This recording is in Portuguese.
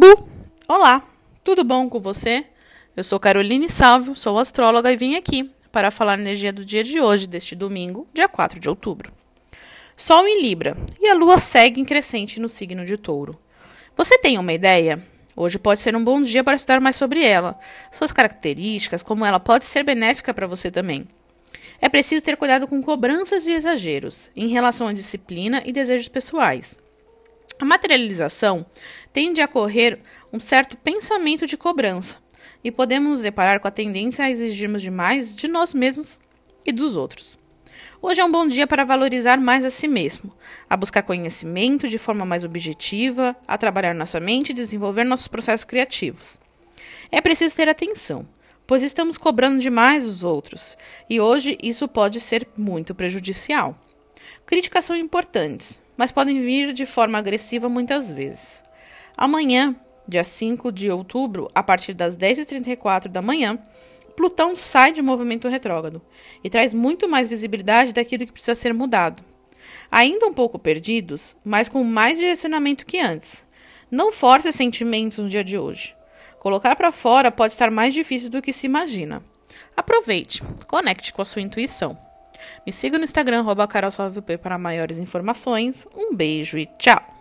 Bu! Olá, tudo bom com você? Eu sou Caroline Salvio, sou astróloga e vim aqui para falar a energia do dia de hoje, deste domingo, dia 4 de outubro. Sol em Libra e a lua segue em crescente no signo de Touro. Você tem uma ideia? Hoje pode ser um bom dia para estudar mais sobre ela, suas características, como ela pode ser benéfica para você também. É preciso ter cuidado com cobranças e exageros em relação à disciplina e desejos pessoais. A materialização tende a ocorrer um certo pensamento de cobrança e podemos nos deparar com a tendência a exigirmos demais de nós mesmos e dos outros. Hoje é um bom dia para valorizar mais a si mesmo, a buscar conhecimento de forma mais objetiva, a trabalhar nossa mente e desenvolver nossos processos criativos. É preciso ter atenção, pois estamos cobrando demais os outros, e hoje isso pode ser muito prejudicial. Críticas são importantes, mas podem vir de forma agressiva muitas vezes. Amanhã, dia 5 de outubro, a partir das 10h34 da manhã, Plutão sai de movimento retrógrado e traz muito mais visibilidade daquilo que precisa ser mudado. Ainda um pouco perdidos, mas com mais direcionamento que antes. Não force sentimentos no dia de hoje. Colocar para fora pode estar mais difícil do que se imagina. Aproveite, conecte com a sua intuição. Me siga no Instagram, carolsalvep para maiores informações. Um beijo e tchau!